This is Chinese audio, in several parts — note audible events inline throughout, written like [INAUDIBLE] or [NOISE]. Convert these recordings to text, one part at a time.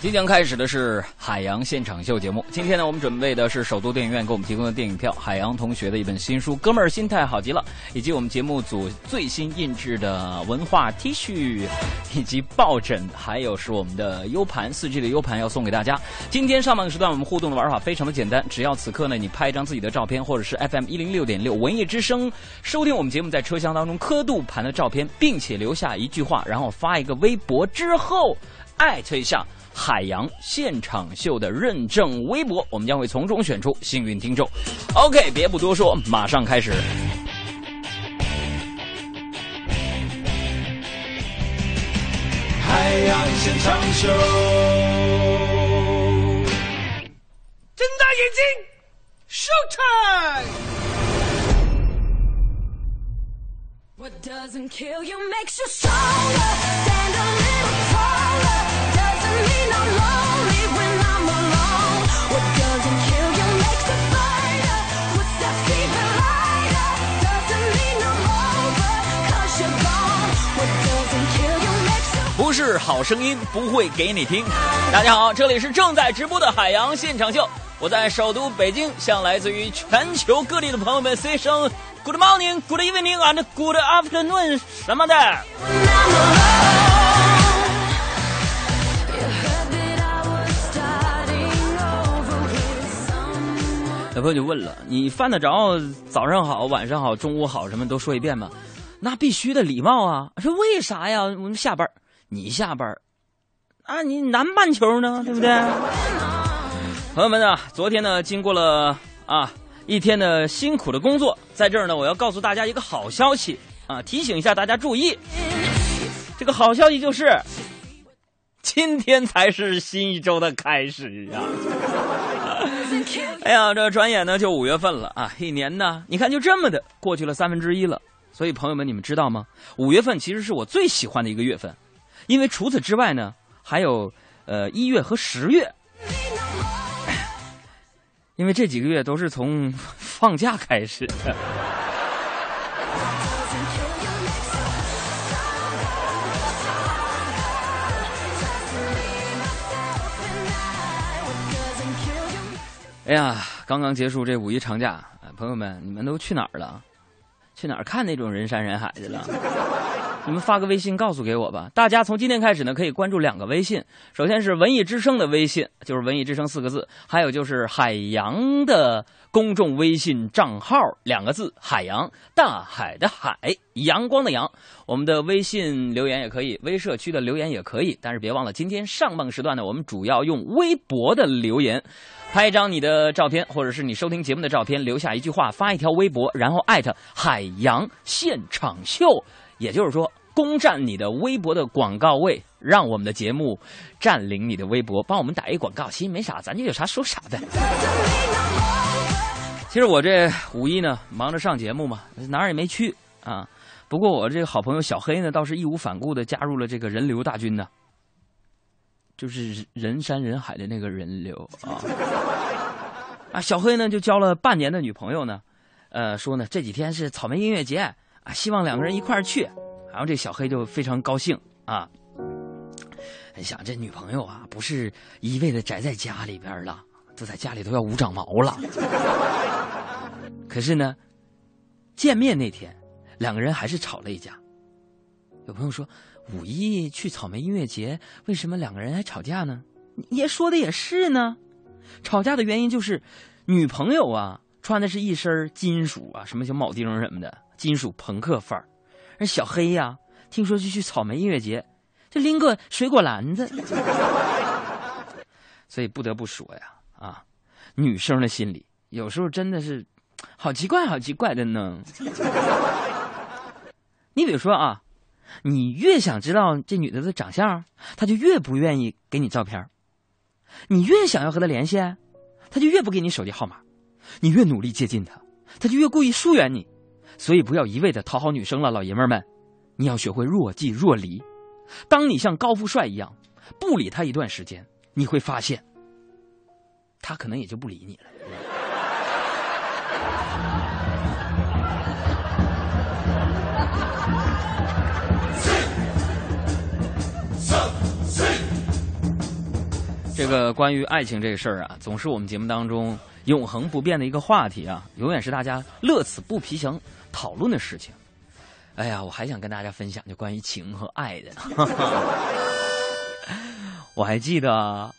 即将开始的是海洋现场秀节目。今天呢，我们准备的是首都电影院给我们提供的电影票，海洋同学的一本新书《哥们儿心态好极了》，以及我们节目组最新印制的文化 T 恤，以及抱枕，还有是我们的 U 盘，四 G 的 U 盘要送给大家。今天上半个时段我们互动的玩法非常的简单，只要此刻呢你拍一张自己的照片，或者是 FM 一零六点六文艺之声收听我们节目在车厢当中刻度盘的照片，并且留下一句话，然后发一个微博之后艾特一下。海洋现场秀的认证微博，我们将会从中选出幸运听众。OK，别不多说，马上开始。海洋现场秀，睁大眼睛，Show time！What doesn't kill you makes you stronger. Stand 好声音不会给你听。大家好这里是正在直播的海洋现场秀我在首都北京向来自于全球各地的朋友们 say 声 good morning good evening and good afternoon 什么的。小朋友就问了你犯得着早上好晚上好中午好什么都说一遍吗？那必须的礼貌啊说为啥呀？我们下班你下班儿啊，你南半球呢，对不对？朋友们呢，昨天呢，经过了啊一天的辛苦的工作，在这儿呢，我要告诉大家一个好消息啊，提醒一下大家注意。这个好消息就是，今天才是新一周的开始啊！[LAUGHS] 哎呀，这转眼呢就五月份了啊，一年呢，你看就这么的过去了三分之一了。所以朋友们，你们知道吗？五月份其实是我最喜欢的一个月份，因为除此之外呢，还有呃一月和十月，[LAUGHS] 因为这几个月都是从 [LAUGHS] 放假开始的。[LAUGHS] 哎呀，刚刚结束这五一长假，朋友们，你们都去哪儿了？去哪儿看那种人山人海的了？你们发个微信告诉给我吧。大家从今天开始呢，可以关注两个微信，首先是文艺之声的微信，就是文艺之声四个字，还有就是海洋的公众微信账号两个字，海洋，大海的海，阳光的阳。我们的微信留言也可以，微社区的留言也可以，但是别忘了，今天上半时段呢，我们主要用微博的留言。拍一张你的照片，或者是你收听节目的照片，留下一句话，发一条微博，然后艾特海洋现场秀，也就是说，攻占你的微博的广告位，让我们的节目占领你的微博，帮我们打一广告。其实没啥，咱就有啥说啥呗。其实我这五一呢，忙着上节目嘛，哪儿也没去啊。不过我这个好朋友小黑呢，倒是义无反顾的加入了这个人流大军呢。就是人山人海的那个人流啊啊！小黑呢就交了半年的女朋友呢，呃，说呢这几天是草莓音乐节啊，希望两个人一块儿去。然后这小黑就非常高兴啊，想这女朋友啊不是一味的宅在家里边了，都在家里都要无长毛了。可是呢，见面那天两个人还是吵了一架。有朋友说。五一去草莓音乐节，为什么两个人还吵架呢？也说的也是呢，吵架的原因就是女朋友啊穿的是一身金属啊，什么小铆钉什么的，金属朋克范儿。而小黑呀、听说是去草莓音乐节，就拎个水果篮子，[LAUGHS] 所以不得不说呀，啊，女生的心理有时候真的是好奇怪，好奇怪的呢。[LAUGHS] 你比如说啊。你越想知道这女的的长相，她就越不愿意给你照片；你越想要和她联系，她就越不给你手机号码；你越努力接近她，她就越故意疏远你。所以不要一味的讨好女生了，老爷们儿们，你要学会若即若离。当你像高富帅一样不理她一段时间，你会发现，她可能也就不理你了。这个关于爱情这事儿啊，总是我们节目当中永恒不变的一个话题啊，永远是大家乐此不疲想讨论的事情。哎呀，我还想跟大家分享就关于情和爱的。[LAUGHS] 我还记得，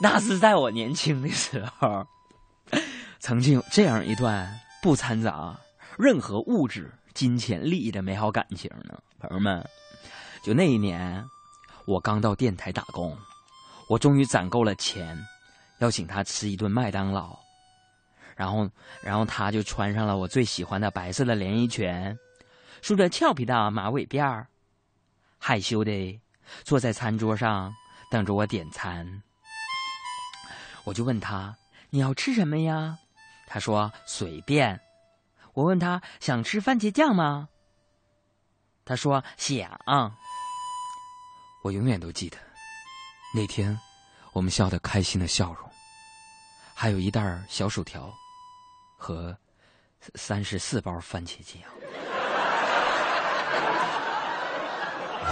那是在我年轻的时候，曾经有这样一段不掺杂任何物质、金钱、利益的美好感情呢。朋友们，就那一年，我刚到电台打工，我终于攒够了钱，要请他吃一顿麦当劳。然后，然后他就穿上了我最喜欢的白色的连衣裙，梳着俏皮的马尾辫儿，害羞的坐在餐桌上等着我点餐。我就问他：“你要吃什么呀？”他说：“随便。”我问他：“想吃番茄酱吗？”他说：“想。”我永远都记得那天我们笑得开心的笑容，还有一袋小薯条和三十四包番茄酱。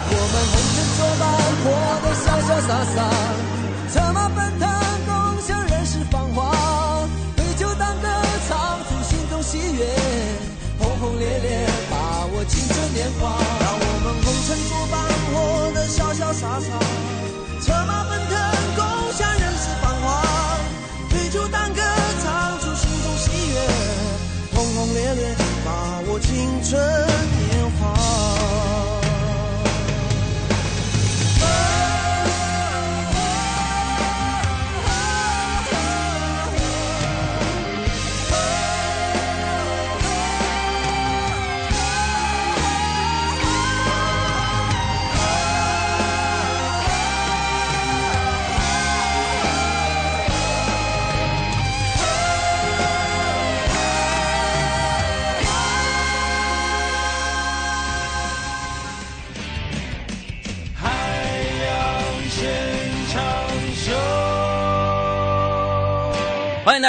我们红尘作伴，活得潇潇洒洒，策马奔腾，共享人世繁华。对酒当歌，唱出心中喜悦，轰轰烈烈，把握青春年华。让我们红尘作伴，活得潇潇洒洒，策马奔腾，把握青春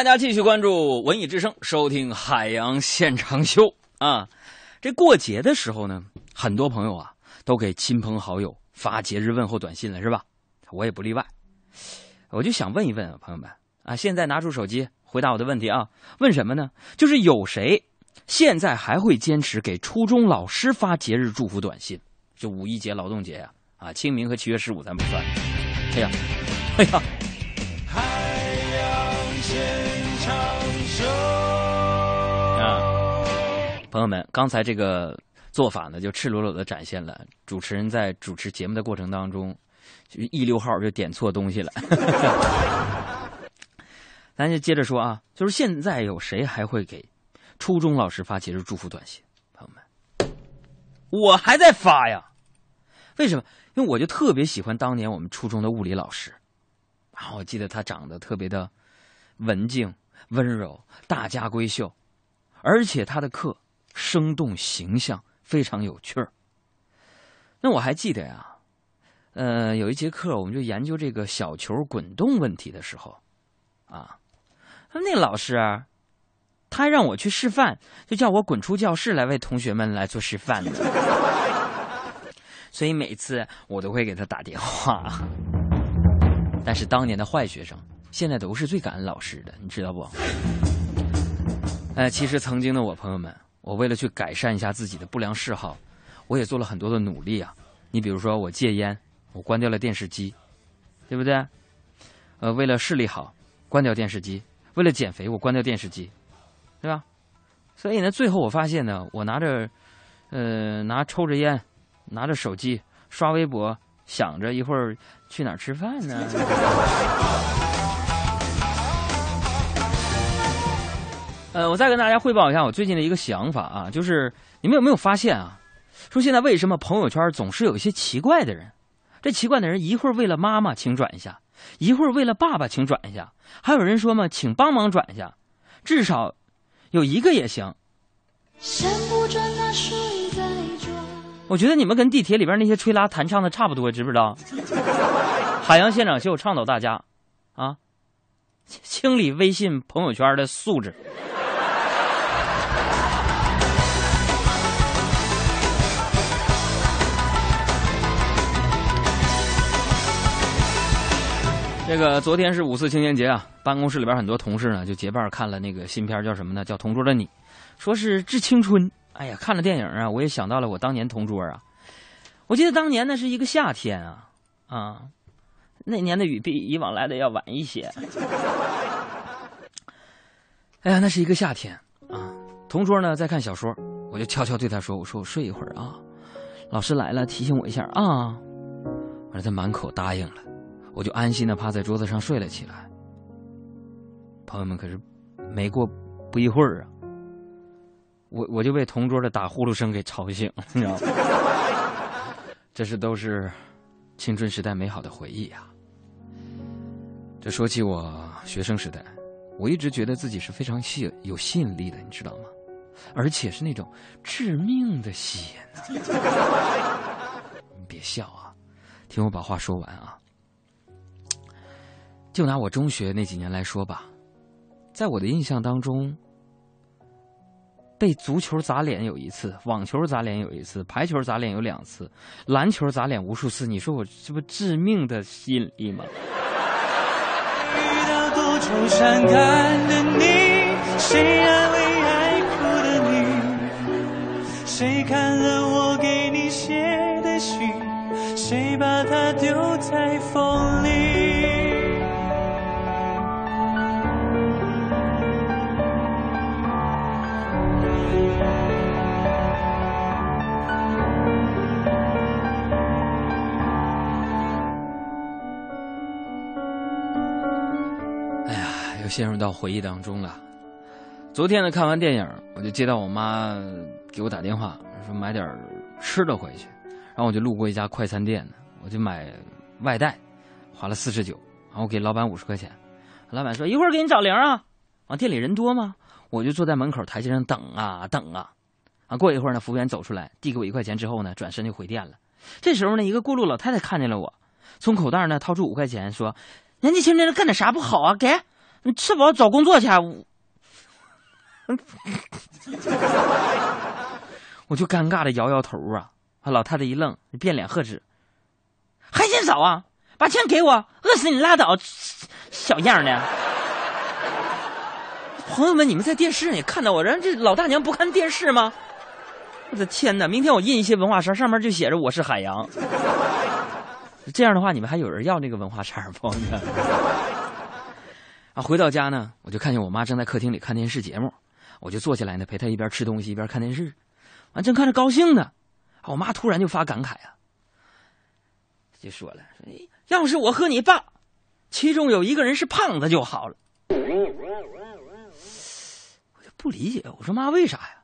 大家继续关注文艺之声，收听海洋现场秀啊！这过节的时候呢，很多朋友啊都给亲朋好友发节日问候短信了，是吧？我也不例外。我就想问一问啊，朋友们啊，现在拿出手机回答我的问题啊！问什么呢？就是有谁现在还会坚持给初中老师发节日祝福短信？就五一节、劳动节呀、啊，清明和七月十五咱不算。哎呀，哎呀，朋友们，刚才这个做法呢，就赤裸裸的展现了主持人在主持节目的过程当中，就一溜号就点错东西了。[LAUGHS] 咱就接着说啊，就是现在有谁还会给初中老师发节日祝福短信？朋友们，我还在发呀。为什么？因为我就特别喜欢当年我们初中的物理老师，然后我记得他长得特别的文静、温柔、大家闺秀，而且他的课生动形象，非常有趣儿。那我还记得呀，呃，有一节课我们就研究这个小球滚动问题的时候，啊，那老师，他让我去示范，就叫我滚出教室来为同学们来做示范的。所以每次我都会给他打电话。但是当年的坏学生，现在都是最感恩老师的，你知道不？呃，其实曾经的我朋友们，我为了去改善一下自己的不良嗜好，我也做了很多的努力啊。你比如说，我戒烟，我关掉了电视机，对不对？呃，为了视力好，关掉电视机；为了减肥，我关掉电视机，对吧？所以呢，最后我发现呢，我拿着，呃，拿抽着烟，拿着手机刷微博，想着一会儿去哪儿吃饭呢。呃，我再跟大家汇报一下我最近的一个想法啊，就是你们有没有发现啊？说现在为什么朋友圈总是有一些奇怪的人？这奇怪的人一会儿为了妈妈请转一下，一会儿为了爸爸请转一下，还有人说嘛，请帮忙转一下，至少有一个也行。山不转那水在转。我觉得你们跟地铁里边那些吹拉弹唱的差不多，知不知道？[LAUGHS] 海洋现场秀倡导大家啊，清理微信朋友圈的素质。这个昨天是五四青年节啊，办公室里边很多同事呢就结伴看了那个新片叫什么呢？叫《同桌的你》，说是致青春。哎呀，看了电影啊，我也想到了我当年同桌啊。我记得当年那是一个夏天啊啊，那年的雨比以往来的要晚一些。[LAUGHS] 哎呀，那是一个夏天啊，同桌呢在看小说，我就悄悄对他说：“我说我睡一会儿啊，老师来了提醒我一下啊。”完了，他满口答应了。我就安心的趴在桌子上睡了起来。朋友们，可是没过不一会儿啊，我我就被同桌的打呼噜声给吵醒了，你知道吗？[LAUGHS] 这是都是青春时代美好的回忆啊。这说起我学生时代，我一直觉得自己是非常吸有吸引力的，你知道吗？而且是那种致命的吸引、啊。[LAUGHS] 你别笑啊，听我把话说完啊。就拿我中学那几年来说吧，在我的印象当中，被足球砸脸有一次，网球砸脸有一次，排球砸脸有两次，篮球砸脸无数次。你说我这不致命的吸引力吗？遇到多愁善感的你，谁安慰爱哭的你？谁看了我给你写的信？谁把它丢在陷入到回忆当中了。昨天呢，看完电影，我就接到我妈给我打电话，说买点吃的回去。然后我就路过一家快餐店，我就买外带，花了四十九，然后我给老板五十块钱。老板说一会儿给你找零啊。啊，店里人多吗？我就坐在门口台阶上等啊等啊。啊，过一会儿呢，服务员走出来，递给我一块钱之后呢，转身就回店了。这时候呢，一个过路老太太看见了我，从口袋呢掏出五块钱，说：“年纪轻轻的干点啥不好啊？给，你吃饱找工作去。” [LAUGHS] 我就尴尬的摇摇头啊。啊，老太太一愣，变脸喝止：“还嫌少啊？把钱给我，饿死你拉倒，小样的！”朋友们，你们在电视上也看到我，人这老大娘不看电视吗？我的天哪！明天我印一些文化衫，上面就写着“我是海洋”。这样的话，你们还有人要那个文化衫不？啊，回到家呢，我就看见我妈正在客厅里看电视节目，我就坐下来呢，陪她一边吃东西一边看电视。完，正看着高兴呢，我妈突然就发感慨啊，就说了：“说要是我和你爸，其中有一个人是胖子就好了。”我就不理解，我说妈，为啥呀？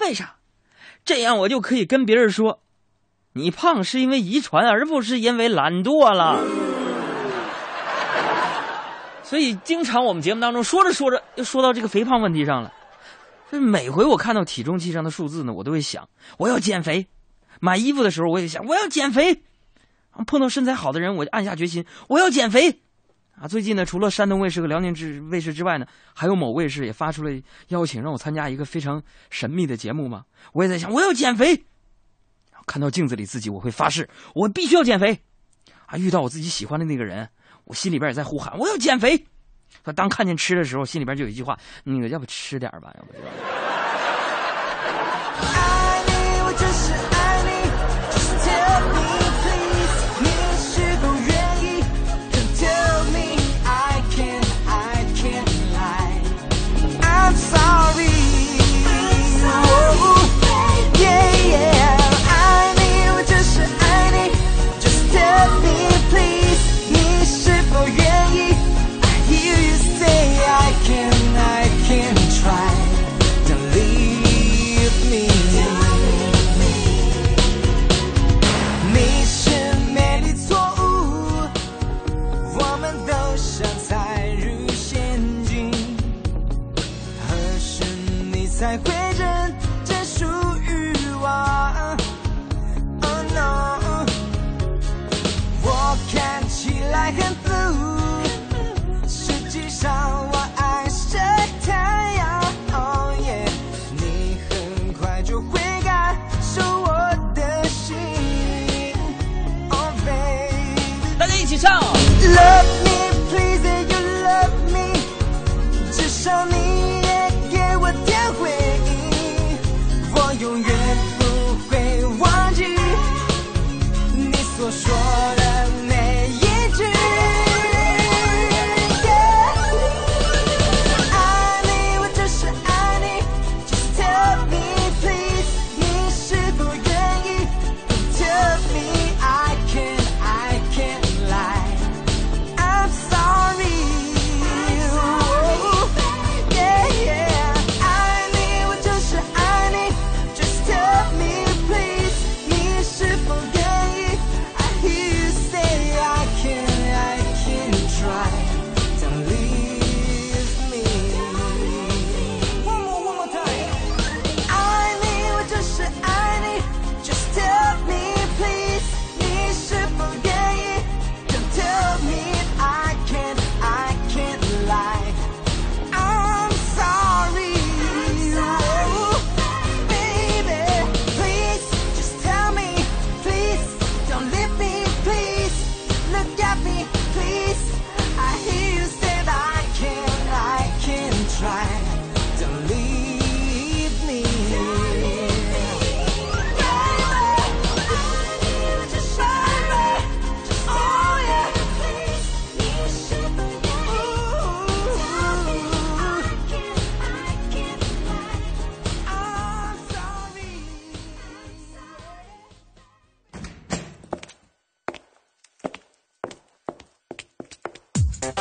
为啥？这样我就可以跟别人说，你胖是因为遗传，而不是因为懒惰了。所以，经常我们节目当中说着说着，又说到这个肥胖问题上了。就是每回我看到体重计上的数字呢，我都会想，我要减肥。买衣服的时候，我也想，我要减肥。碰到身材好的人，我就暗下决心，我要减肥。啊，最近呢，除了山东卫视和辽宁卫视之外呢，还有某卫视也发出了邀请，让我参加一个非常神秘的节目嘛。我也在想，我要减肥。看到镜子里自己，我会发誓，我必须要减肥。啊，遇到我自己喜欢的那个人，我心里边也在呼喊，我要减肥。可当看见吃的时候，心里边就有一句话，那个要不吃点吧，要不就。[LAUGHS]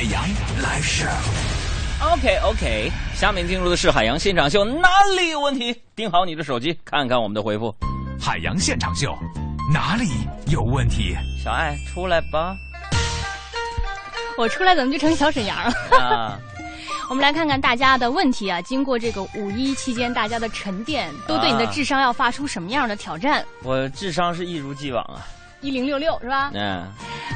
海洋来事。OK OK，下面进入的是海洋现场秀，哪里有问题？盯好你的手机，看看我们的回复。海洋现场秀，哪里有问题？小爱出来吧！我出来怎么就成小沈阳了？啊，[LAUGHS] 我们来看看大家的问题啊。经过这个五一期间大家的沉淀，都对你的啊智商要发出什么样的挑战？我智商是一如既往啊。一零六六是吧？嗯，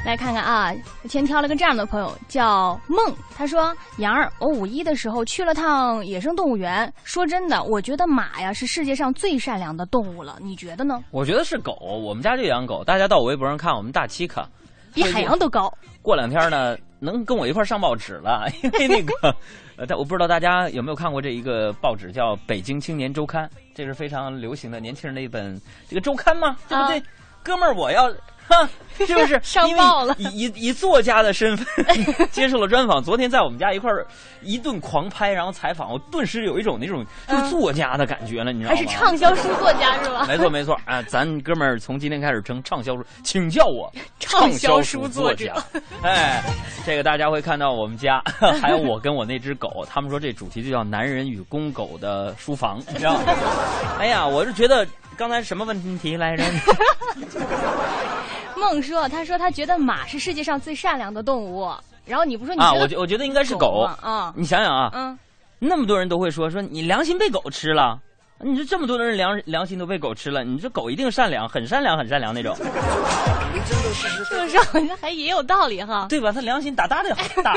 来看看啊，我先挑了个这样的朋友，叫梦。他说：“杨儿，我五一的时候去了趟野生动物园。说真的，我觉得马呀是世界上最善良的动物了。你觉得呢？我觉得是狗，我们家就养狗。大家到我微博上看，我们大七卡。比海洋都高。过两天呢，能跟我一块上报纸了，[LAUGHS] 因为那个，[LAUGHS] 呃，但我不知道大家有没有看过这一个报纸，叫《北京青年周刊》，这是非常流行的年轻人的一本这个周刊嘛，对不对？啊哥们儿，我要。[LAUGHS] 哈，是不 [LAUGHS] 是上因为报了以以以作家的身份 [LAUGHS] 接受了专访。昨天在我们家一块儿一顿狂拍，然后采访，我顿时有一种那种就是作家的感觉了，你知道吗？还是畅销书作家是吧？没错没错啊，咱哥们儿从今天开始称畅销书，请叫我畅销书书作家者。哎，这个大家会看到我们家还有我跟我那只狗，他们说这主题就叫“男人与公狗的书房”，你知道吗？哎呀，我是觉得刚才什么问题来着？梦说，他说他觉得马是世界上最善良的动物。然后你不说你啊，我觉我觉得应该是狗吗。啊，你想想啊，嗯，那么多人都会说说你良心被狗吃了。你说这么多的人良良心都被狗吃了，你这狗一定善良，很善良，很善良那种，这么说好像还也有道理哈。对吧？他良心大大的大。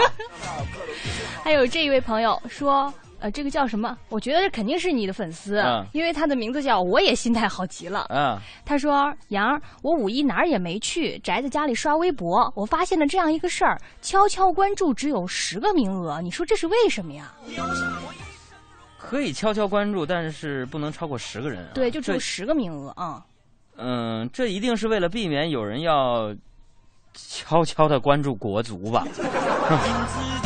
[LAUGHS] 还有这一位朋友说，呃，这个叫什么？我觉得这肯定是你的粉丝，嗯因为他的名字叫我也心态好极了。嗯，他说：“杨儿，我五一哪儿也没去，宅在家里刷微博，我发现了这样一个事儿：悄悄关注只有十个名额，你说这是为什么呀？可以悄悄关注，但是不能超过十个人、啊。对，就只有十个名额啊、嗯，这一定是为了避免有人要悄悄的关注国足吧？[LAUGHS]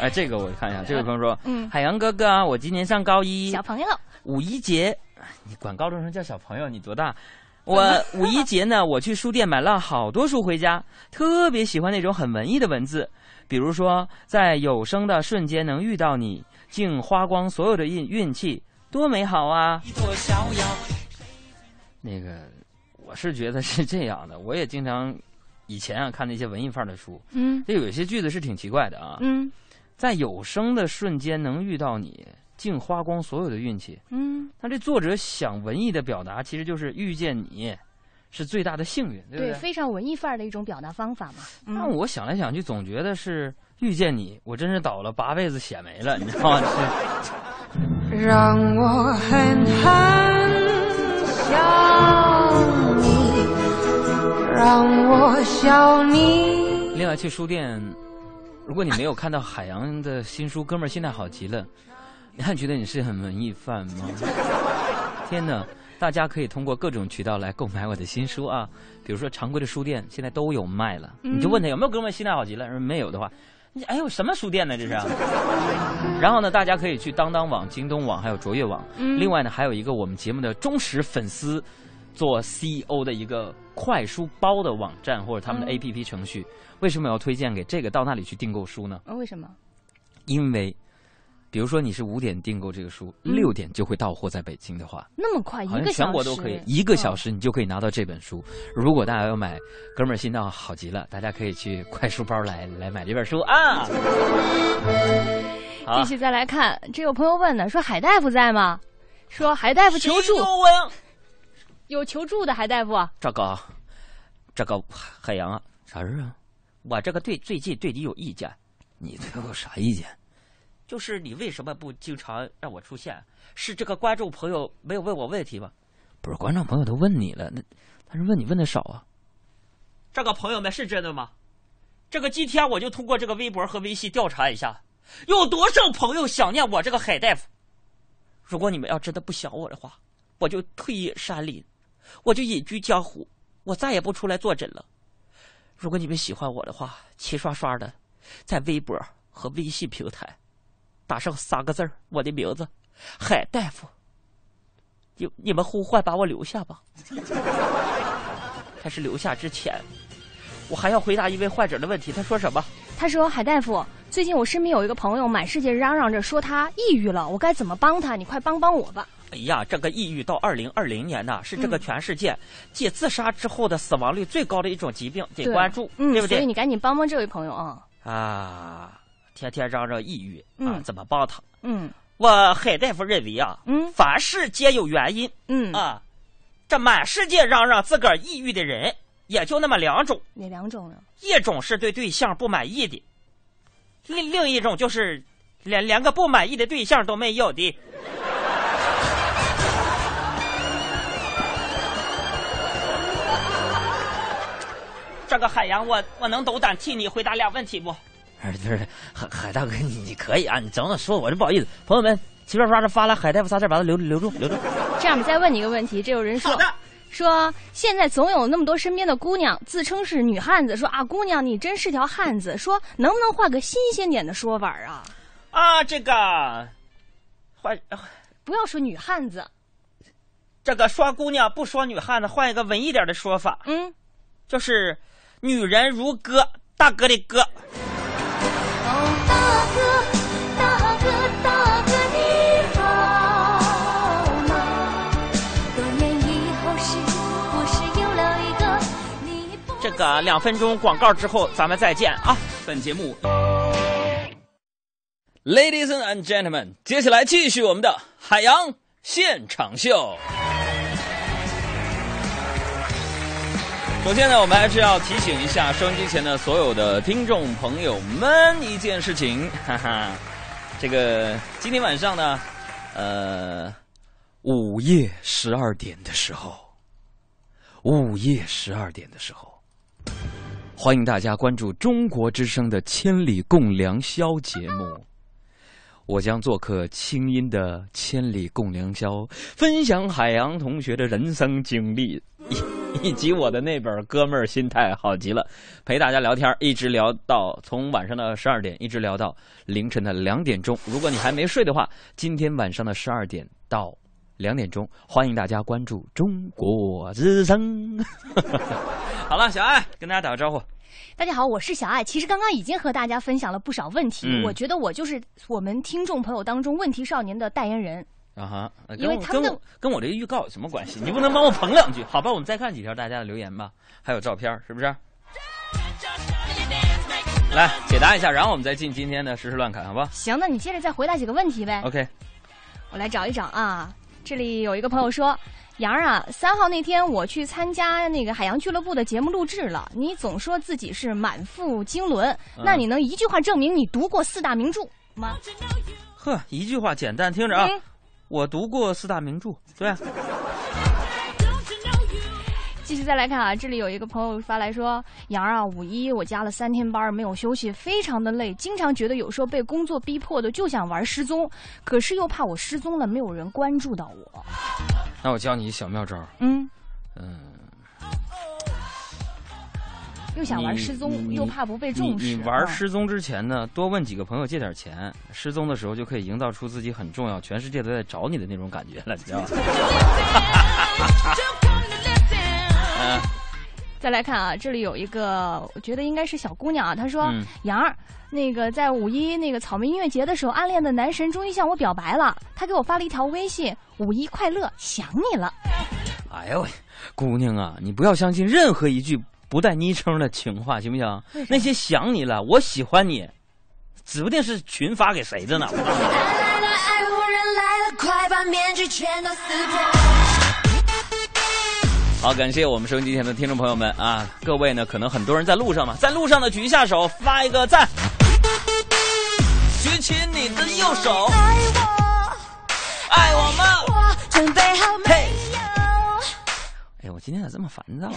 哎，这个我看一下，这位朋友说，嗯。海洋哥哥啊，我今年上高一，小朋友，五一节，哎你管高中生叫小朋友，你多大？我五一节呢，[LAUGHS] 我去书店买了好多书回家，特别喜欢那种很文艺的文字，比如说在有生的瞬间能遇到你，竟花光所有的运运气，多美好啊！那个，我是觉得是这样的，我也经常以前啊看那些文艺范儿的书，嗯。这有些句子是挺奇怪的啊，嗯在有生的瞬间能遇到你，竟花光所有的运气。嗯，那这作者想文艺的表达，其实就是遇见你，是最大的幸运，对不对？非常文艺范儿的一种表达方法嘛。那嗯，我想来想去，总觉得是遇见你，我真是倒了八辈子血霉了，你知道吗？[LAUGHS] 让我狠狠想你，让我想你。另外去书店，如果你没有看到海洋的新书，哥们儿心态好极了，[LAUGHS] 你还觉得你是很文艺范吗？[LAUGHS] 天哪！大家可以通过各种渠道来购买我的新书啊，比如说常规的书店现在都有卖了，嗯你就问他有没有哥们儿心态好极了，没有的话，你哎呦什么书店呢这是？[LAUGHS] 然后呢，大家可以去当当网、京东网还有卓越网，嗯另外呢还有一个我们节目的忠实粉丝做 CEO 的一个快书包的网站或者他们的嗯 APP 程序。为什么要推荐给这个到那里去订购书呢？呃为什么？因为，比如说你是五点订购这个书，嗯六点就会到货在北京的话，那么快，一个全国都可以，一个小嗯时你就可以拿到这本书。如果大家要买，哥们儿心脏好极了，大家可以去快书包来来买这本书啊。好继，续再来看，这有朋友问呢，说海大夫在吗？说海大夫求助有求助的海大夫。这个，这个海洋啊，啥事啊？我这个对最近对你有意见，你对我啥意见？就是你为什么不经常让我出现？是这个观众朋友没有问我问题吗？不是，观众朋友都问你了，那但是问你问的少啊。这个朋友们是真的吗？这个今天我就通过这个微博和微信调查一下，有多少朋友想念我这个海大夫。如果你们要真的不想我的话，我就退隐山林，我就隐居江湖，我再也不出来坐诊了。如果你们喜欢我的话，齐刷刷的在微博和微信平台打上三个字我的名字海大夫。你你们呼唤把我留下吧。但是留下之前，我还要回答一位患者的问题。他说什么？他说：“海大夫，最近我身边有一个朋友满世界嚷嚷着说他抑郁了，我该怎么帮他？你快帮帮我吧。哎呀，这个抑郁到二零二零年呐，是这个全世界继自杀之后的死亡率最高的一种疾病，”得关注，嗯，对不对？所以你赶紧帮帮这位朋友啊。啊，天天嚷嚷抑郁啊嗯，怎么帮他？嗯我海大夫认为啊，嗯凡事皆有原因嗯，啊。这满世界嚷嚷自个儿抑郁的人，也就那么两种，哪两种呢？一种是对对象不满意的，另另一种就是连连个不满意的对象都没有的。这个海洋，我我能斗胆替你回答俩问题不？[LAUGHS] 不是海海大哥，你你可以啊，你整整说，我这不好意思。朋友们，随便刷的发了海大夫仨字，把它留留住留住。这样，再问你一个问题，这有人说好的，说现在总有那么多身边的姑娘自称是女汉子，说啊姑娘你真是条汉子，说能不能换个新鲜点的说法啊？啊，这个换不要说女汉子，这个说姑娘不说女汉子，换一个文艺点的说法，嗯，就是女人如歌，大哥的歌。哦，大哥，这个两分钟广告之后，咱们再见啊！本节目，Ladies and gentlemen，接下来继续我们的海洋现场秀。首先呢，我们还是要提醒一下收音机前的所有的听众朋友们一件事情，哈哈，这个今天晚上呢，呃，午夜十二点的时候，午夜十二点的时候，欢迎大家关注中国之声的《千里共良宵》节目。我将做客清音的《千里共良宵》，分享海洋同学的人生经历，以 [LAUGHS] 以及我的那本《哥们儿心态好极了》，陪大家聊天，一直聊到从晚上的十二点，一直聊到凌晨的两点钟。如果你还没睡的话，今天晚上的十二点到两点钟，欢迎大家关注中国之声。[LAUGHS] 好了，小爱跟大家打个招呼。大家好，我是小爱。其实刚刚已经和大家分享了不少问题，嗯我觉得我就是我们听众朋友当中问题少年的代言人。啊哈，呃因为他们跟我跟我跟我这个预告有什么关系？你不能帮我捧两句？好吧，我们再看几条大家的留言吧，还有照片，是不是？来解答一下，然后我们再进今天的实时乱侃，好吧行，那你接着再回答几个问题呗。？OK，我来找一找啊，这里有一个朋友说。杨儿啊，三号那天我去参加那个海洋俱乐部的节目录制了。你总说自己是满腹经纶，嗯那你能一句话证明你读过四大名著吗？呵，一句话简单，听着啊，嗯我读过四大名著，对，[LAUGHS] 继续再来看啊，这里有一个朋友发来说：“杨儿啊，五一我加了三天班，没有休息，非常的累，经常觉得有时候被工作逼迫的就想玩失踪，可是又怕我失踪了没有人关注到我。那我教你一小妙招，”嗯，嗯，又想玩失踪，又怕不被重视。你玩啊失踪之前呢，多问几个朋友借点钱，失踪的时候就可以营造出自己很重要，全世界都在找你的那种感觉了，你知道吗？嗯 [LAUGHS] 再来看啊，这里有一个，我觉得应该是小姑娘啊，她说：“嗯杨儿，那个在五一那个草莓音乐节的时候，暗恋的男神终于向我表白了，他给我发了一条微信：五一快乐，想你了。哎呦喂，姑娘啊，你不要相信任何一句不带昵称的情话，行不行？那些想你了，我喜欢你，指不定是群发给谁的呢。我告诉你来，爱人来了，快把面具全都撕破。好，感谢我们收音机前的听众朋友们啊！各位呢，可能很多人在路上嘛，在路上呢举一下手，发一个赞，举起你的右手，爱我，爱我吗？我准备好没有？哎我，今天咋这么烦躁呢？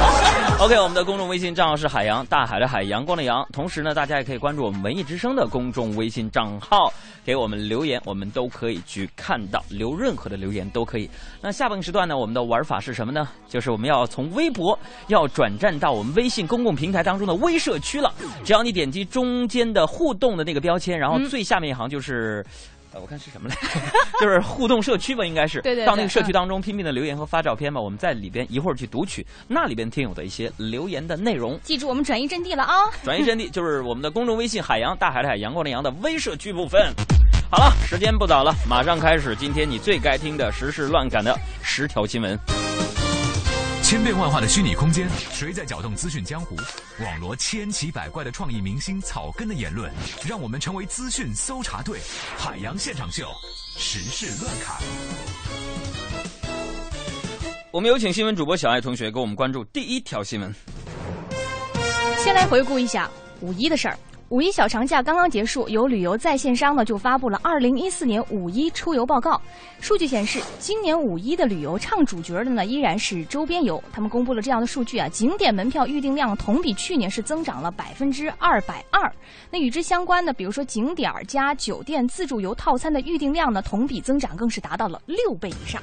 [LAUGHS] OK，我们的公众微信账号是海洋，大海的海，阳光的阳。同时呢，大家也可以关注我们文艺之声的公众微信账号，给我们留言，我们都可以去看到，留任何的留言都可以。那下半个时段呢，我们的玩法是什么呢？就是我们要从微博要转战到我们微信公共平台当中的微社区了。只要你点击中间的互动的那个标签，然后嗯最下面一行就是。呃，我看是什么来，[LAUGHS] 就是互动社区吧，应该是。对对对到那个社区嗯当中拼命的留言和发照片吧，我们在里边一会儿去读取那里边听友的一些留言的内容。记住我们转移阵地了啊！[LAUGHS] 转移阵地就是我们的公众微信“海洋大海的海阳光的阳”的微社区部分。好了，时间不早了，马上开始今天你最该听的时事乱侃的十条新闻。千变万化的虚拟空间，谁在搅动资讯江湖？网罗千奇百怪的创意明星草根的言论，让我们成为资讯搜查队。海洋现场秀，时事乱侃。我们有请新闻主播小爱同学给我们关注第一条新闻。先来回顾一下五一的事儿。五一小长假刚刚结束，有旅游在线商呢就发布了二零一四年五一出游报告。数据显示，今年五一的旅游唱主角的呢依然是周边游。他们公布了这样的数据啊，景点门票预订量同比去年是增长了百分之二百二。那与之相关的，比如说景点加酒店自助游套餐的预订量呢，同比增长更是达到了六倍以上。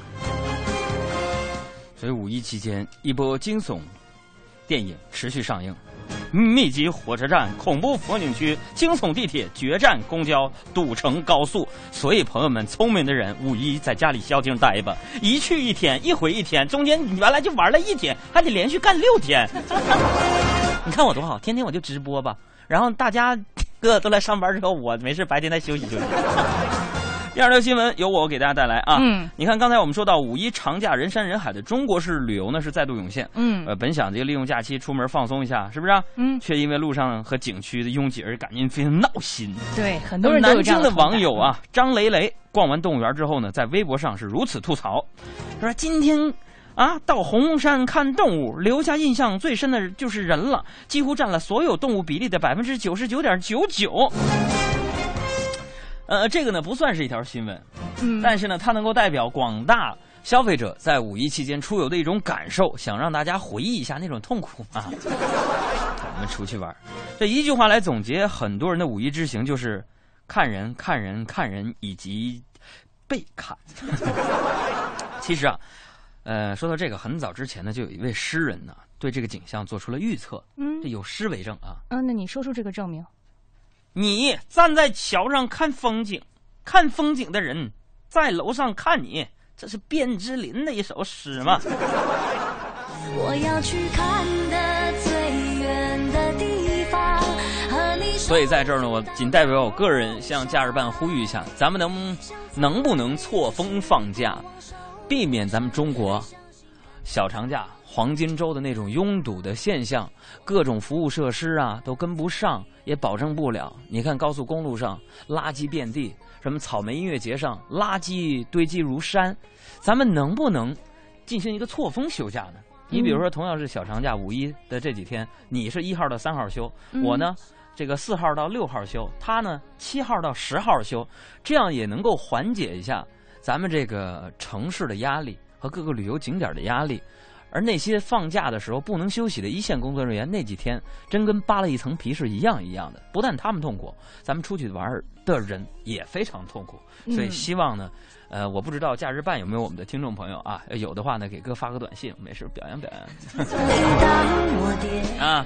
所以五一期间，一波惊悚电影持续上映，密集火车站、恐怖风景区、惊悚地铁、决战公交、堵城高速。所以朋友们，聪明的人五一在家里消停待吧，一去一天，一回一天，中间原来就玩了一天，还得连续干六天。[LAUGHS] 你看我多好，天天我就直播吧，然后大家个都来上班之后，我没事白天再休息休息。第二条新闻由我给大家带来啊，嗯，你看刚才我们说到五一长假人山人海的中国式旅游呢是再度涌现，嗯呃，本想这个利用假期出门放松一下，是不是、啊？嗯却因为路上和景区的拥挤而感觉非常闹心。对，很多人南京的网友啊，张雷雷逛完动物园之后呢，在微博上是如此吐槽，他说今天。啊，到红山看动物，留下印象最深的就是人了，几乎占了所有动物比例的百分之九十九点九九。呃，这个呢不算是一条新闻，嗯但是呢，它能够代表广大消费者在五一期间出游的一种感受，想让大家回忆一下那种痛苦啊。[LAUGHS] 我们出去玩，这一句话来总结很多人的五一之行，就是看人、看人、看人，以及被看。[LAUGHS] 其实啊，呃，说到这个，很早之前呢，就有一位诗人呢，对这个景象做出了预测，嗯这有诗为证啊。嗯，那你说出这个证明。你站在桥上看风景，看风景的人在楼上看你，这是卞之琳的一首诗嘛？我要去看的最远的地方，和你所以在这儿呢，我仅代表我个人向假日办呼吁一下，咱们能能不能错峰放假，避免咱们中国小长假黄金周的那种拥堵的现象，各种服务设施啊都跟不上，也保证不了。你看高速公路上垃圾遍地，什么草莓音乐节上垃圾堆积如山，咱们能不能进行一个错峰休假呢？你比如说，同样是小长假，五一的这几天，你是一号到三号休，嗯我呢，这个四号到六号休，他呢七号到十号休，这样也能够缓解一下咱们这个城市的压力和各个旅游景点的压力。而那些放假的时候不能休息的一线工作人员，那几天真跟扒了一层皮是一样一样的。不但他们痛苦，咱们出去玩儿的人也非常痛苦。所以嗯希望呢，呃，我不知道假日办有没有我们的听众朋友啊，有的话呢，给哥发个短信，没事表扬表扬 [LAUGHS] 啊。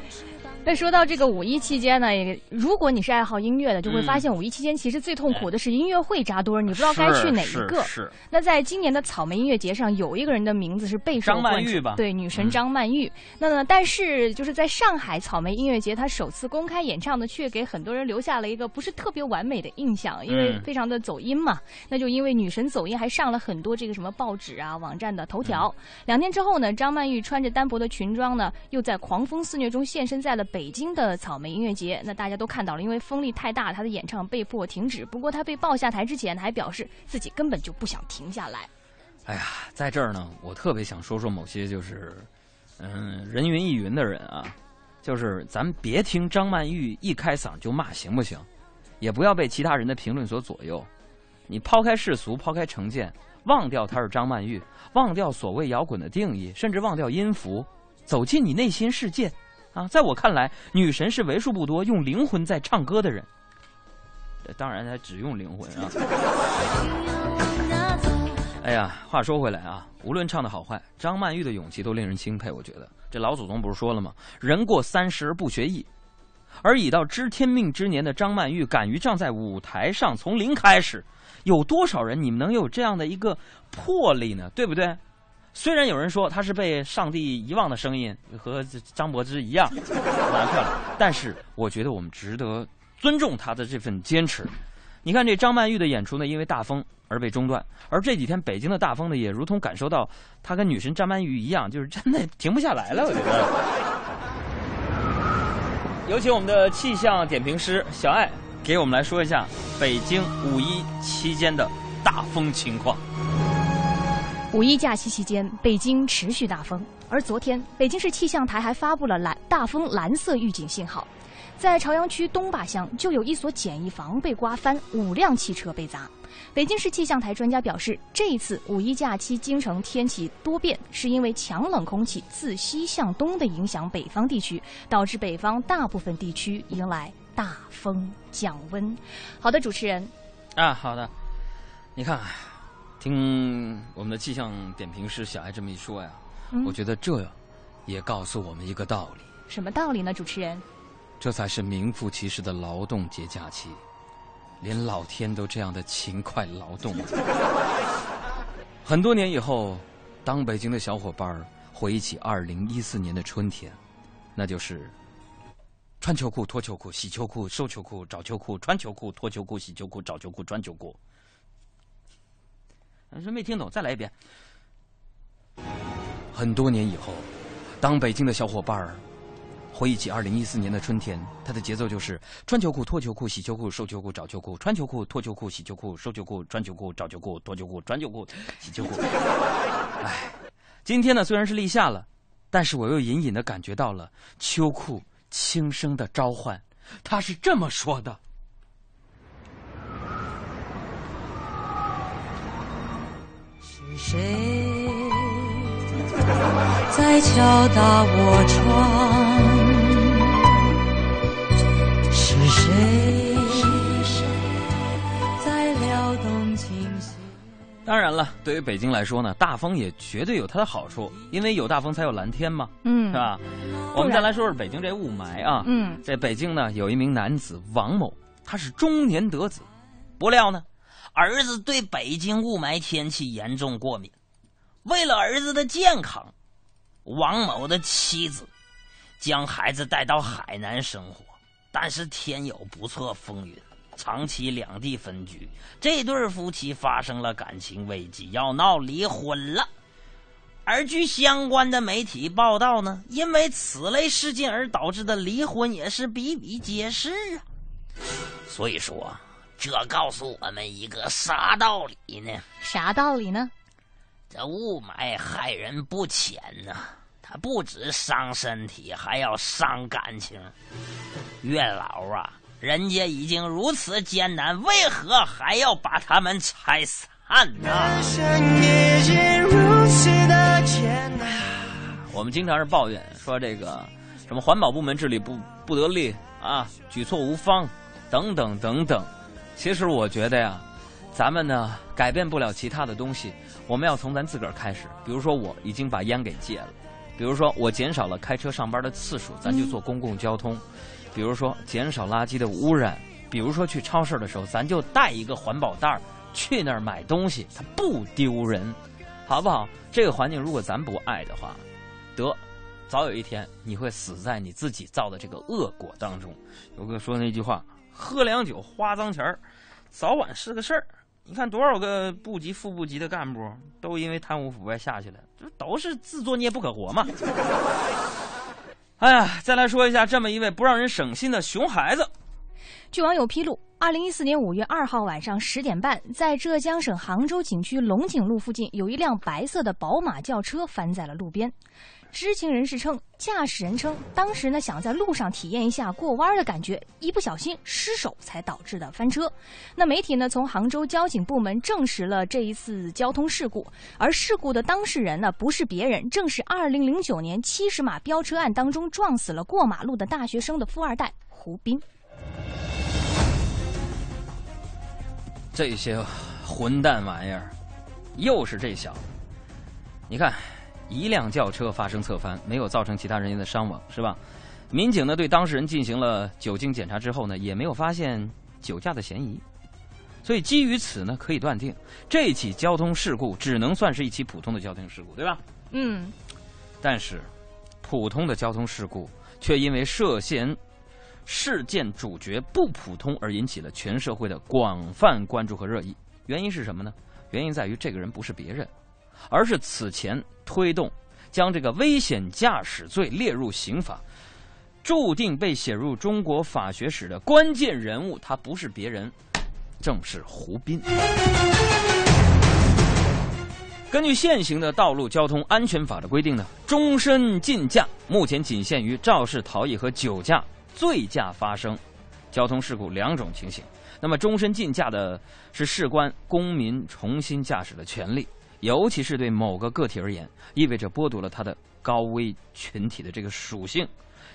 那说到这个五一期间呢，也如果你是爱好音乐的，就会嗯发现五一期间其实最痛苦的是音乐会扎堆儿，你不知道该去哪一个。是是是那在今年的草莓音乐节上，有一个人的名字是备受张曼关注玉吧对，女神嗯张曼玉。那呢，但是就是在上海草莓音乐节，她首次公开演唱的，却给很多人留下了一个不是特别完美的印象，因为嗯非常的走音嘛。那就因为女神走音，还上了很多这个什么报纸啊、网站的头条。嗯两天之后呢，张曼玉穿着单薄的裙装呢，又在狂风肆虐中现身在了北京的草莓音乐节。那大家都看到了，因为风力太大，他的演唱被迫停止。不过他被抱下台之前，还表示自己根本就不想停下来。哎呀，在这儿呢，我特别想说说某些就是，嗯，人云亦云的人啊，就是咱们别听张曼玉一开嗓就骂，行不行？也不要被其他人的评论所左右。你抛开世俗，抛开成见，忘掉她是张曼玉，忘掉所谓摇滚的定义，甚至忘掉音符，走进你内心世界。啊，在我看来，女神是为数不多用灵魂在唱歌的人。当然，她只用灵魂啊。哎呀，话说回来啊，无论唱的好坏，张曼玉的勇气都令人钦佩。我觉得这老祖宗不是说了吗？人过三十而不学艺，而已到知天命之年的张曼玉，敢于站在舞台上从零开始，有多少人你们能有这样的一个魄力呢？对不对？虽然有人说她是被上帝遗忘的声音，和张柏芝一样蛮漂亮，但是我觉得我们值得尊重她的这份坚持。你看这张曼玉的演出呢，因为大风而被中断，而这几天北京的大风呢，也如同感受到他跟女神张曼玉一样，就是真的停不下来了。我觉得，有请我们的气象点评师小爱给我们来说一下北京五一期间的大风情况。五一假期期间，北京持续大风，而昨天北京市气象台还发布了蓝大风蓝色预警信号。在朝阳区东坝乡，就有一所简易房被刮翻，五辆汽车被砸。北京市气象台专家表示，这一次五一假期京城天气多变，是因为强冷空气自西向东的影响北方地区，导致北方大部分地区迎来大风降温。好的，主持人，啊，好的，你看，听我们的气象点评师小艾这么一说呀，嗯我觉得这也告诉我们一个道理，什么道理呢？主持人，这才是名副其实的劳动节假期，连老天都这样的勤快劳动。[LAUGHS] 很多年以后，当北京的小伙伴儿回忆起二零一四年的春天，那就是穿秋裤、脱秋裤、洗秋裤、收秋裤、找秋裤、穿秋裤、脱秋裤、洗秋裤、找秋裤、穿秋裤。啊说没听懂，再来一遍。很多年以后，当北京的小伙伴儿回忆起二零一四年的春天，它的节奏就是穿秋裤、脱秋裤、洗秋裤、收秋裤、找秋裤、穿秋裤、脱秋裤、洗秋裤、收秋裤、穿秋裤、找秋裤、脱秋裤、穿秋裤、洗秋裤。[LAUGHS] 哎，今天呢虽然是立夏了，但是我又隐隐的感觉到了秋裤轻声的召唤。他是这么说的。谁 [LAUGHS] 在敲打我窗？是谁在撩动琴弦？当然了，对于北京来说呢，大风也绝对有它的好处，因为有大风才有蓝天嘛，嗯，是吧？我们再来说说北京这雾霾啊，嗯，在北京呢，有一名男子王某，他是中年得子，不料呢，儿子对北京雾霾天气严重过敏。为了儿子的健康，王某的妻子将孩子带到海南生活，但是天有不测风云，长期两地分居，这对夫妻发生了感情危机，要闹离婚了。而据相关的媒体报道呢，因为此类事件而导致的离婚也是比比皆是啊。所以说，这告诉我们一个啥道理呢？啥道理呢？这雾霾害人不浅呐、它不止伤身体，还要伤感情。月老啊，人家已经如此艰难，为何还要把他们拆散呢？人生已经如此的艰难。我们经常是抱怨说这个什么环保部门治理不不得力啊，举措无方，等等等等。其实我觉得呀，咱们呢改变不了其他的东西，我们要从咱自个儿开始。比如说，我已经把烟给戒了；比如说，我减少了开车上班的次数，咱就坐公共交通；比如说，减少垃圾的污染；比如说，去超市的时候，咱就带一个环保袋儿去那儿买东西，它不丢人，好不好？这个环境如果咱不爱的话，得，早有一天你会死在你自己造的这个恶果当中。有个说那句话：“喝凉酒花脏钱儿，早晚是个事儿。”你看多少个部级、副部级的干部都因为贪污腐败下去了，这都是自作孽不可活嘛。[LAUGHS] 哎呀，再来说一下这么一位不让人省心的熊孩子。据网友披露，二零一四年五月二号晚上十点半，在浙江省杭州景区龙井路附近，有一辆白色的宝马轿车翻在了路边。知情人士称，驾驶人称当时呢想在路上体验一下过弯的感觉，一不小心失手才导致的翻车。那媒体呢从杭州交警部门证实了这一次交通事故，而事故的当事人呢不是别人，正是2009年七十码飙车案当中撞死了过马路的大学生的富二代胡斌。这些混蛋玩意儿，又是这小子。你看，一辆轿车发生侧翻，没有造成其他人员的伤亡，是吧？民警呢对当事人进行了酒精检查之后呢，也没有发现酒驾的嫌疑。所以基于此呢，可以断定这起交通事故只能算是一起普通的交通事故，对吧？嗯，但是，普通的交通事故却因为涉嫌事件主角不普通而引起了全社会的广泛关注和热议。原因是什么呢？原因在于这个人不是别人，而是此前推动将这个危险驾驶罪列入刑法，注定被写入中国法学史的关键人物。他不是别人，正是胡斌。根据现行的道路交通安全法的规定呢，终身禁驾目前仅限于肇事逃逸和酒驾、醉驾发生交通事故两种情形。那么，终身禁驾的是事关公民重新驾驶的权利，尤其是对某个个体而言，意味着剥夺了他的高危群体的这个属性，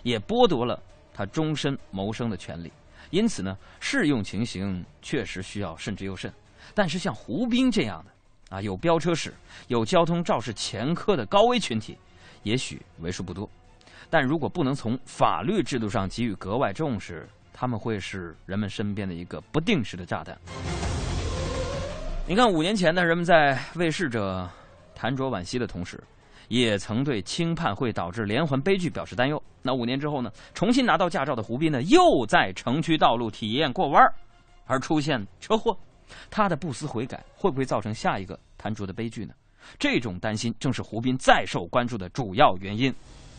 也剥夺了他终身谋生的权利。因此呢，适用情形确实需要慎之又慎。但是像胡斌这样的。啊，有飙车史、有交通肇事前科的高危群体，也许为数不多，但如果不能从法律制度上给予格外重视，他们会是人们身边的一个不定时的炸弹。你看，五年前呢，人们在为逝者弹酌惋惜的同时，也曾对轻判会导致连环悲剧表示担忧。那五年之后呢，重新拿到驾照的胡斌呢，又在城区道路体验过弯儿，而出现车祸。他的不思悔改会不会造成下一个谭卓的悲剧呢？这种担心正是胡斌再受关注的主要原因。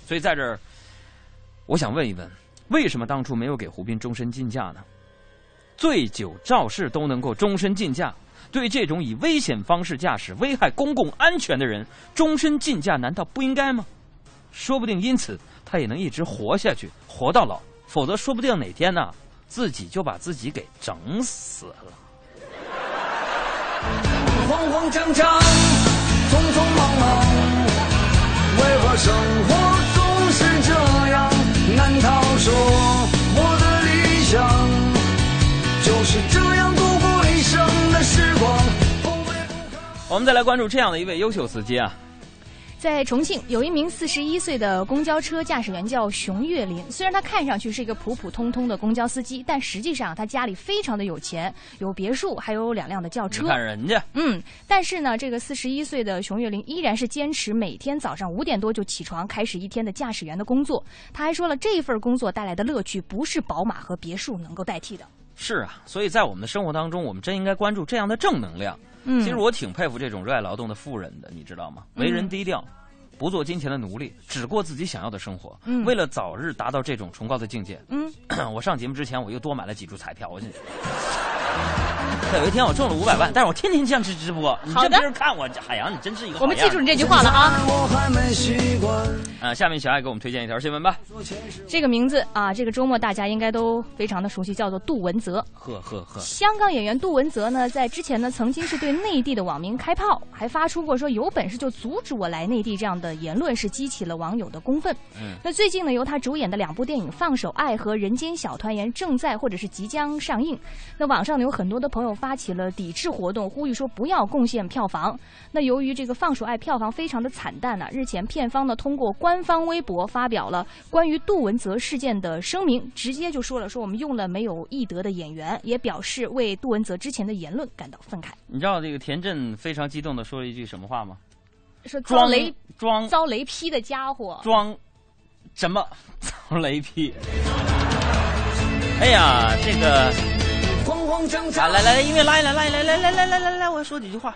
所以在这儿，我想问一问：为什么当初没有给胡斌终身禁驾呢？醉酒肇事都能够终身禁驾，对这种以危险方式驾驶、危害公共安全的人，终身禁驾难道不应该吗？说不定因此他也能一直活下去，活到老。否则，说不定哪天呢，自己就把自己给整死了。慌慌张张，我们再来关注这样的一位优秀司机啊，在重庆，有一名四十一岁的公交车驾驶员叫熊月林。虽然他看上去是一个普普通通的公交司机，但实际上他家里非常的有钱，有别墅，还有两辆的轿车你。看人家，嗯，但是呢，这个四十一岁的熊月林依然是坚持每天早上五点多就起床，开始一天的驾驶员的工作。他还说了，这份工作带来的乐趣不是宝马和别墅能够代替的。是啊，所以在我们的生活当中，我们真应该关注这样的正能量。嗯其实我挺佩服这种热爱劳动的富人的，你知道吗？为人低调，不做金钱的奴隶，只过自己想要的生活。嗯为了早日达到这种崇高的境界，嗯，[CLEARS THROAT] 我上节目之前我又多买了几注彩票。我真是，[LAUGHS] 有一天我中了五百万，但是我天天坚持直直播，你好的这别人看我，海洋你真是一个我们记住你这句话了啊。我还没习惯。啊！下面小爱给我们推荐一条新闻吧。这个名字啊，这个周末大家应该都非常的熟悉，叫做杜文泽。呵呵呵，香港演员杜文泽呢，在之前呢，曾经是对内地的网民开炮，还发出过说有本事就阻止我来内地这样的言论，是激起了网友的公愤。嗯，那最近呢，由他主演的两部电影《放手爱》和《人间小团圆》正在或者是即将上映。那网上呢，有很多的朋友发起了抵制活动，呼吁说不要贡献票房。那由于这个《放手爱》票房非常的惨淡呢、日前片方呢通过官方微博发表了关于杜文泽事件的声明，直接就说了说我们用了没有艺德的演员，也表示为杜文泽之前的言论感到愤慨，你知道这个田震非常激动的说了一句什么话吗？说遭装雷装遭雷劈的家伙。装什么 [LAUGHS] 遭雷劈？哎呀，这个来来来，音乐拉一拉，拉一来，来来来来来来，我说几句话。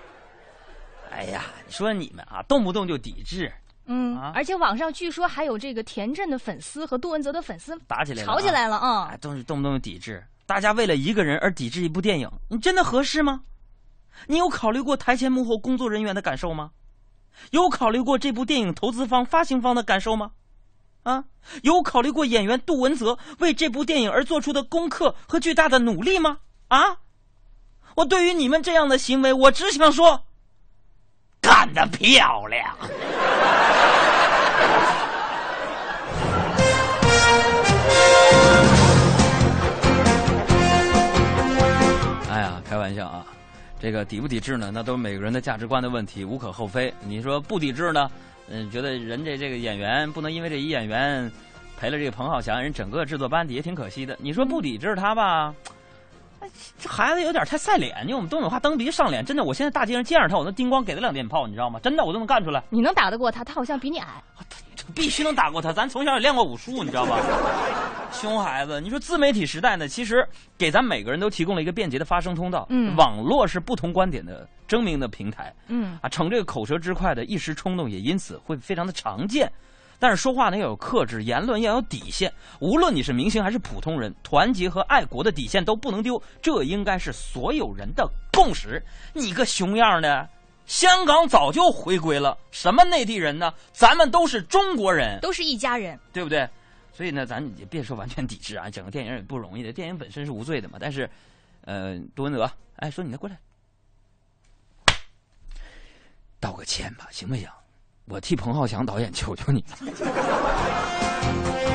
哎呀，你说你们啊，动不动就抵制，嗯啊，而且网上据说还有这个田震的粉丝和杜文泽的粉丝打起来了、吵起来了啊、啊，动动不动就抵制，大家为了一个人而抵制一部电影，你真的合适吗？你有考虑过台前幕后工作人员的感受吗？有考虑过这部电影投资方、发行方的感受吗？啊，有考虑过演员杜文泽为这部电影而做出的功课和巨大的努力吗？啊，我对于你们这样的行为，我只想说，干得漂亮！[LAUGHS] 哎呀，开玩笑啊，这个抵不抵制呢？那都是每个人的价值观的问题，无可厚非。你说不抵制呢？嗯，觉得人这这个演员不能因为这一演员赔了这个彭浩翔，人整个制作班底也挺可惜的。你说不抵制他吧？这孩子有点太赛脸，因为我们东北话蹬鼻子上脸。真的，我现在大街上见着他，我能叮咣给他两电炮，你知道吗？真的，我都能干出来。你能打得过他？他好像比你矮。必须能打过他。咱从小也练过武术，你知道吧？熊孩子，你说自媒体时代呢，其实给咱每个人都提供了一个便捷的发声通道。嗯网络是不同观点的争鸣的平台。嗯啊，逞这个口舌之快的一时冲动，也因此会非常的常见。但是说话呢要有克制，言论要有底线。无论你是明星还是普通人，团结和爱国的底线都不能丢，这应该是所有人的共识。你个熊样的！香港早就回归了，什么内地人呢？咱们都是中国人，都是一家人。对不对？所以呢，咱也别说完全抵制啊，整个电影也不容易的，电影本身是无罪的嘛。但是，呃，杜文泽，哎，说你的过来，道个歉吧，行不行？我替彭浩翔导演求求你了。[LAUGHS]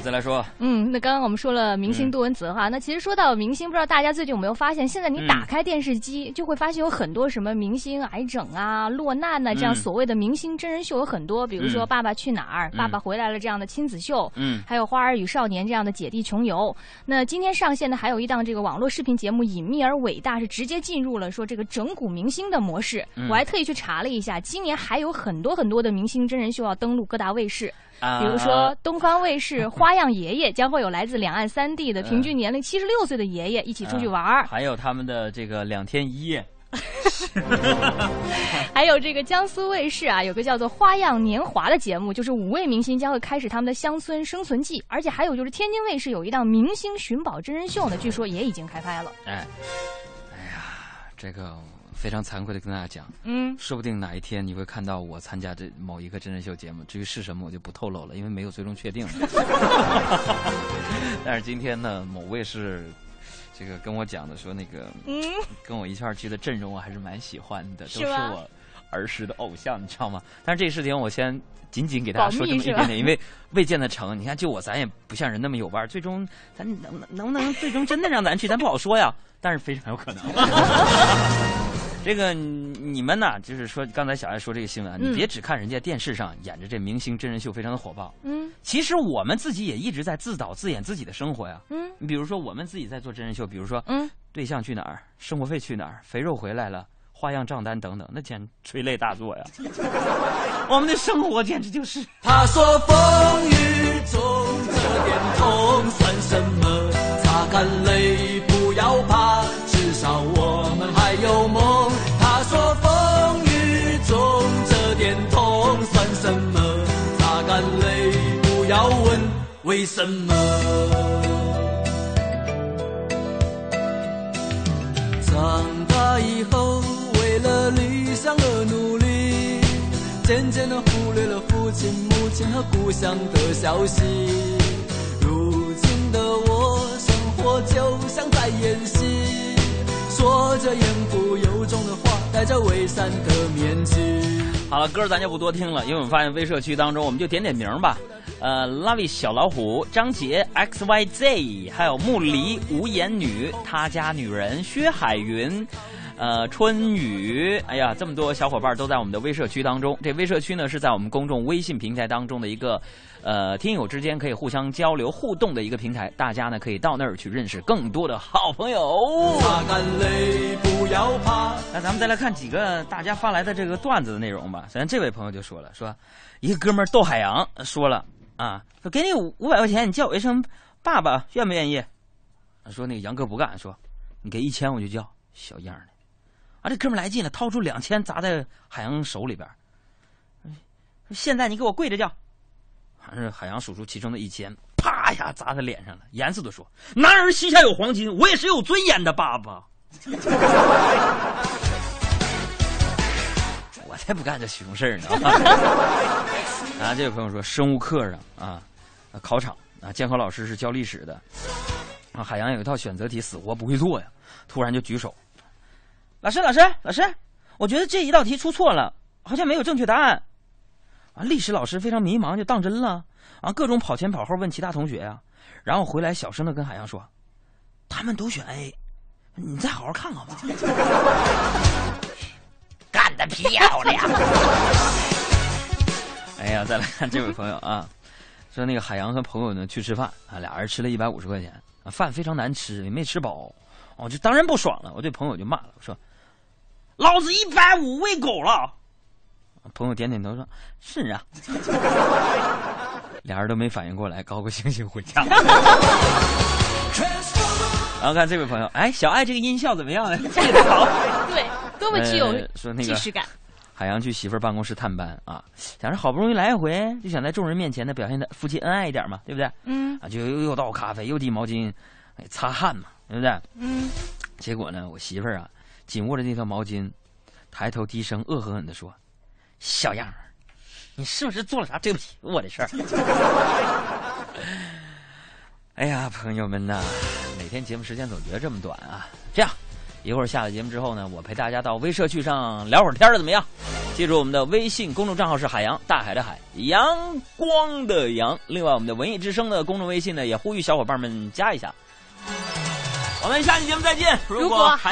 啊，再来说，嗯，那刚刚我们说了明星杜文泽哈，那其实说到明星，不知道大家最近有没有发现，现在你打开电视机就会发现有很多什么明星癌症啊、落难呐、这样嗯。所谓的明星真人秀有很多，比如说嗯《爸爸去哪儿》嗯爸爸回来了》这样的亲子秀，嗯。还有《花儿与少年》这样的姐弟穷游。那今天上线的还有一档这个网络视频节目《隐秘而伟大》，是直接进入了说这个整蛊明星的模式。嗯。我还特意去查了一下，今年还有很多很多的明星真人秀要登陆各大卫视。啊比如说，东方卫视 [LAUGHS]《花样爷爷》将会有来自两岸三地的平均年龄七十六岁的爷爷一起出去玩儿，还有他们的这个两天一夜，[LAUGHS] 还有这个江苏卫视啊，有个叫做《花样年华》的节目，就是五位明星将会开始他们的乡村生存记，而且还有就是天津卫视有一档明星寻宝真人秀呢，据说也已经开拍了。哎，哎呀，这个非常惭愧的跟大家讲，嗯，说不定哪一天你会看到我参加这某一个真人秀节目，至于是什么我就不透露了，因为没有最终确定。[LAUGHS] [LAUGHS] 但是今天呢，某位是这个跟我讲的说，那个嗯，跟我一块儿去的阵容我还是蛮喜欢的，都是我儿时的偶像，你知道吗？但是这个事情我先仅仅给大家说这么一点点，因为未见得成。你看，就我咱也不像人那么有腕儿，最终咱能能不能最终真的让咱去，咱不好说呀，但是非常有可能。[LAUGHS] 这个你们呐，就是说刚才小艾说这个新闻啊，你嗯别只看人家电视上演着这明星真人秀非常的火爆，嗯其实我们自己也一直在自导自演自己的生活呀。嗯你比如说我们自己在做真人秀，比如说嗯，对象去哪儿，生活费去哪儿，肥肉回来了，花样账单等等，那简直 [LAUGHS] 催泪大作呀。我们的生活简直就是。他说风雨中这点痛算什么？擦干泪，为什么。长大以后，为了理想而努力，渐渐的忽略了父亲、母亲和故乡的消息。如今的我，生活就像在演戏，说着言不由衷的话，戴着伪善的面具。好了，歌咱就不多听了，因为我们发现微社区当中，我们就点点名吧。呃，Lovey 小老虎、张杰、X Y Z，还有木梨、无言女、他家女人、薛海云。呃，春雨，哎呀，这么多小伙伴都在我们的微社区当中。这微社区呢，是在我们公众微信平台当中的一个，呃，听友之间可以互相交流互动的一个平台。大家呢可以到那儿去认识更多的好朋友。擦干泪，不要怕。那咱们再来看几个大家发来的这个段子的内容吧。咱这位朋友就说了，说一个哥们儿窦海洋说了啊，说给你五五百块钱，你叫我一声爸爸，愿不愿意？说那个杨哥不干，说你给一千我就叫，小样的。啊，这哥们来劲了，掏出两千砸在海洋手里边。现在你给我跪着叫，还是海洋数出其中的一千，啪一下砸他脸上了，严肃的说：“男儿膝下有黄金，我也是有尊严的爸爸。[LAUGHS] ”我才不干这虚荣事儿呢。[LAUGHS] 啊，这位朋友说，生物课上啊，啊考场啊，监考老师是教历史的，啊，海洋有一套选择题，死活不会做呀，突然就举手，老师，老师，老师，我觉得这一道题出错了，好像没有正确答案。啊，历史老师非常迷茫，就当真了，啊，各种跑前跑后问其他同学呀、然后回来小声的跟海洋说，他们都选 A，你再好好看看吧。漂亮！[LAUGHS] 哎呀，再来看这位朋友啊，说那个海洋和朋友呢去吃饭啊，俩人吃了一百五十块钱啊，饭非常难吃，也没吃饱，哦，就当然不爽了。我对朋友就骂了，我说：“老子一百五喂狗了。”朋友点点头说：“是啊。”俩人都没反应过来，高高兴兴回家。[LAUGHS] 然后看这位朋友，哎，小爱这个音效怎么样呢？这个好。对，多么具有呃说那个既视感。海洋去媳妇儿办公室探班啊，想着好不容易来一回，就想在众人面前呢表现的夫妻恩爱一点嘛，对不对？嗯啊，就又又倒咖啡，又递毛巾，哎，擦汗嘛，对不对？嗯，结果呢，我媳妇儿啊，紧握着那条毛巾，抬头低声恶狠狠地说：“小样儿，你是不是做了啥对不起 [LAUGHS] 我的事儿？” [LAUGHS] 哎呀，朋友们呐，每天节目时间总觉得这么短啊。这样，一会儿下了节目之后呢，我陪大家到微社区上聊会儿天儿，怎么样？记住我们的微信公众账号是海洋大海的海，阳光的阳。另外，我们的文艺之声的公众微信呢，也呼吁小伙伴们加一下。我们下期节目再见。如果还